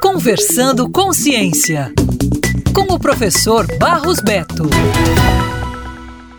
Conversando com Ciência, com o professor Barros Beto.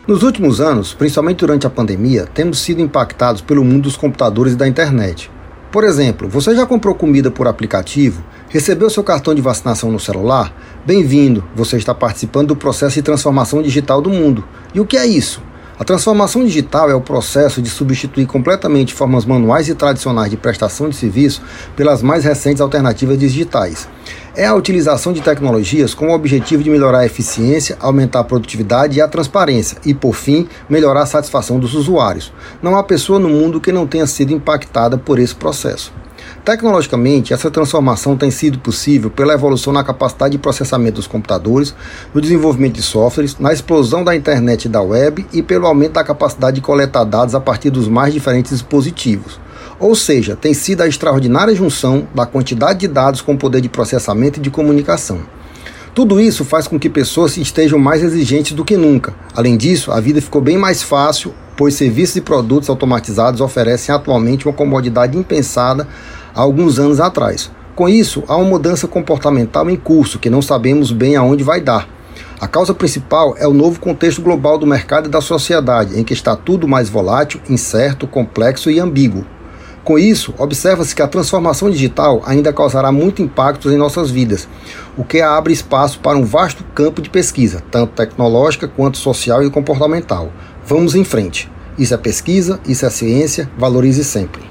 Nos últimos anos, principalmente durante a pandemia, temos sido impactados pelo mundo dos computadores e da internet. Por exemplo, você já comprou comida por aplicativo? Recebeu seu cartão de vacinação no celular? Bem-vindo! Você está participando do processo de transformação digital do mundo. E o que é isso? A transformação digital é o processo de substituir completamente formas manuais e tradicionais de prestação de serviço pelas mais recentes alternativas digitais. É a utilização de tecnologias com o objetivo de melhorar a eficiência, aumentar a produtividade e a transparência e, por fim, melhorar a satisfação dos usuários. Não há pessoa no mundo que não tenha sido impactada por esse processo. Tecnologicamente, essa transformação tem sido possível pela evolução na capacidade de processamento dos computadores, no desenvolvimento de softwares, na explosão da internet e da web e pelo aumento da capacidade de coletar dados a partir dos mais diferentes dispositivos. Ou seja, tem sido a extraordinária junção da quantidade de dados com o poder de processamento e de comunicação. Tudo isso faz com que pessoas estejam mais exigentes do que nunca. Além disso, a vida ficou bem mais fácil, pois serviços e produtos automatizados oferecem atualmente uma comodidade impensada há alguns anos atrás. Com isso, há uma mudança comportamental em curso que não sabemos bem aonde vai dar. A causa principal é o novo contexto global do mercado e da sociedade, em que está tudo mais volátil, incerto, complexo e ambíguo. Com isso, observa-se que a transformação digital ainda causará muito impactos em nossas vidas, o que abre espaço para um vasto campo de pesquisa, tanto tecnológica quanto social e comportamental. Vamos em frente. Isso é pesquisa, isso é ciência, valorize sempre.